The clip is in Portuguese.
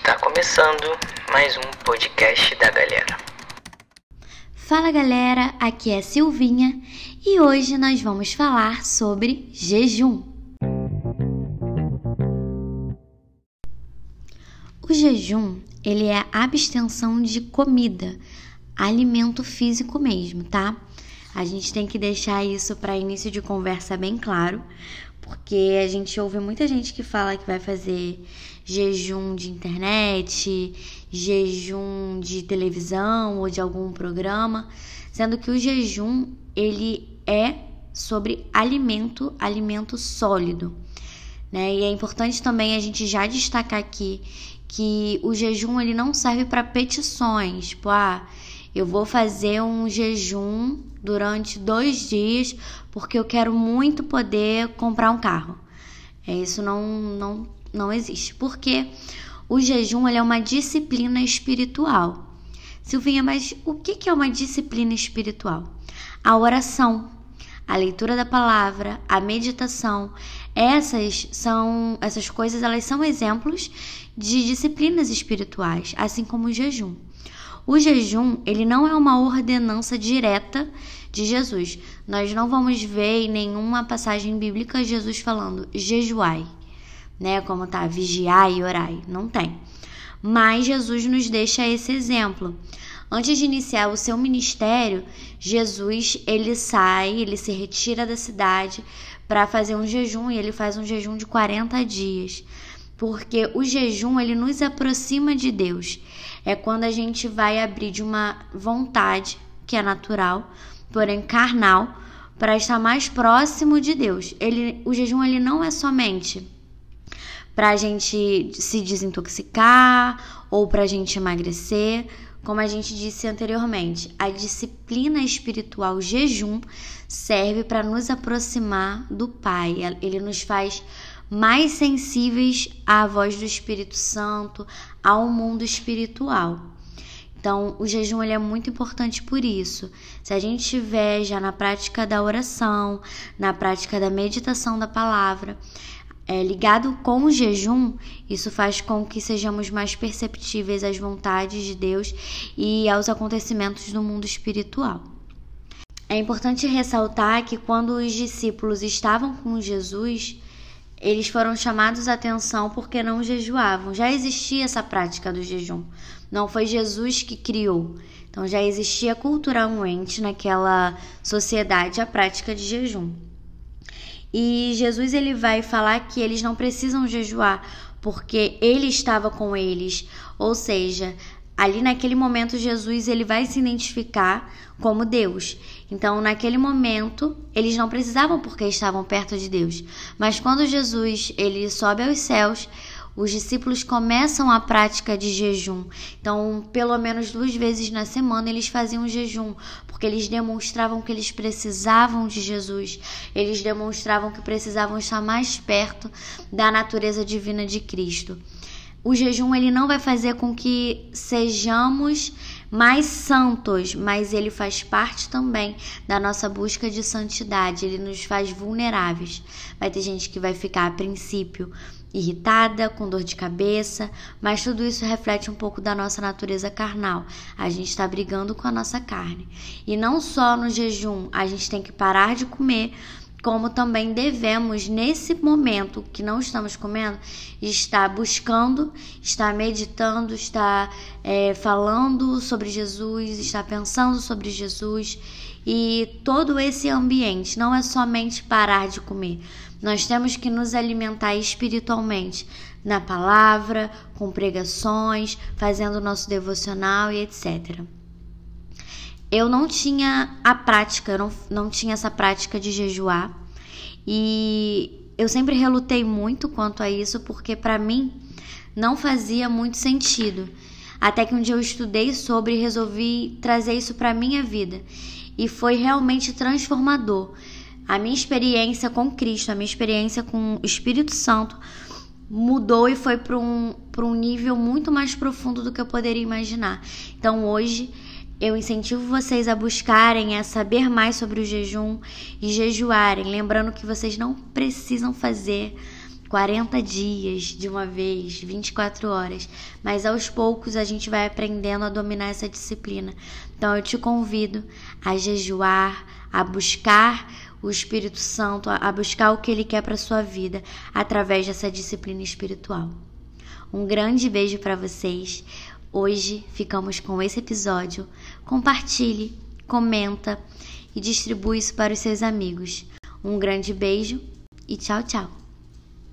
Está começando mais um podcast da galera. Fala galera, aqui é Silvinha e hoje nós vamos falar sobre jejum. O jejum, ele é a abstenção de comida, alimento físico mesmo, tá? A gente tem que deixar isso para início de conversa bem claro, porque a gente ouve muita gente que fala que vai fazer jejum de internet, jejum de televisão ou de algum programa, sendo que o jejum ele é sobre alimento, alimento sólido. Né? E é importante também a gente já destacar aqui que o jejum ele não serve para petições, tipo, ah, eu vou fazer um jejum durante dois dias porque eu quero muito poder comprar um carro. É, isso não, não, não existe. Porque o jejum é uma disciplina espiritual. Silvinha, mas o que é uma disciplina espiritual? A oração, a leitura da palavra, a meditação, essas são essas coisas, elas são exemplos de disciplinas espirituais, assim como o jejum. O jejum, ele não é uma ordenança direta de Jesus. Nós não vamos ver em nenhuma passagem bíblica Jesus falando jejuai, né? Como tá, vigiai e orai. Não tem. Mas Jesus nos deixa esse exemplo. Antes de iniciar o seu ministério, Jesus ele sai, ele se retira da cidade para fazer um jejum e ele faz um jejum de 40 dias porque o jejum ele nos aproxima de Deus. É quando a gente vai abrir de uma vontade que é natural, porém carnal, para estar mais próximo de Deus. Ele, o jejum ele não é somente para a gente se desintoxicar ou para a gente emagrecer, como a gente disse anteriormente, a disciplina espiritual jejum serve para nos aproximar do Pai. Ele nos faz mais sensíveis à voz do Espírito Santo, ao mundo espiritual. Então, o jejum ele é muito importante por isso. Se a gente estiver já na prática da oração, na prática da meditação da palavra, é, ligado com o jejum, isso faz com que sejamos mais perceptíveis às vontades de Deus e aos acontecimentos do mundo espiritual. É importante ressaltar que quando os discípulos estavam com Jesus, eles foram chamados a atenção porque não jejuavam. Já existia essa prática do jejum. Não foi Jesus que criou. Então já existia culturalmente naquela sociedade a prática de jejum. E Jesus ele vai falar que eles não precisam jejuar porque ele estava com eles, ou seja, ali naquele momento Jesus ele vai se identificar como Deus. Então, naquele momento, eles não precisavam porque estavam perto de Deus. Mas quando Jesus ele sobe aos céus, os discípulos começam a prática de jejum. Então, pelo menos duas vezes na semana eles faziam jejum, porque eles demonstravam que eles precisavam de Jesus. Eles demonstravam que precisavam estar mais perto da natureza divina de Cristo o jejum ele não vai fazer com que sejamos mais santos, mas ele faz parte também da nossa busca de santidade, ele nos faz vulneráveis. Vai ter gente que vai ficar a princípio irritada, com dor de cabeça, mas tudo isso reflete um pouco da nossa natureza carnal. A gente está brigando com a nossa carne. E não só no jejum, a gente tem que parar de comer como também devemos, nesse momento que não estamos comendo, estar buscando, estar meditando, estar é, falando sobre Jesus, estar pensando sobre Jesus e todo esse ambiente. Não é somente parar de comer, nós temos que nos alimentar espiritualmente na palavra, com pregações, fazendo o nosso devocional e etc eu não tinha a prática, eu não, não tinha essa prática de jejuar. E eu sempre relutei muito quanto a isso, porque para mim não fazia muito sentido. Até que um dia eu estudei sobre e resolvi trazer isso para minha vida. E foi realmente transformador. A minha experiência com Cristo, a minha experiência com o Espírito Santo mudou e foi para um, um nível muito mais profundo do que eu poderia imaginar. Então hoje eu incentivo vocês a buscarem, a saber mais sobre o jejum e jejuarem, lembrando que vocês não precisam fazer 40 dias de uma vez, 24 horas, mas aos poucos a gente vai aprendendo a dominar essa disciplina. Então eu te convido a jejuar, a buscar o Espírito Santo, a buscar o que ele quer para sua vida através dessa disciplina espiritual. Um grande beijo para vocês. Hoje ficamos com esse episódio. Compartilhe, comenta e distribui isso para os seus amigos. Um grande beijo e tchau, tchau.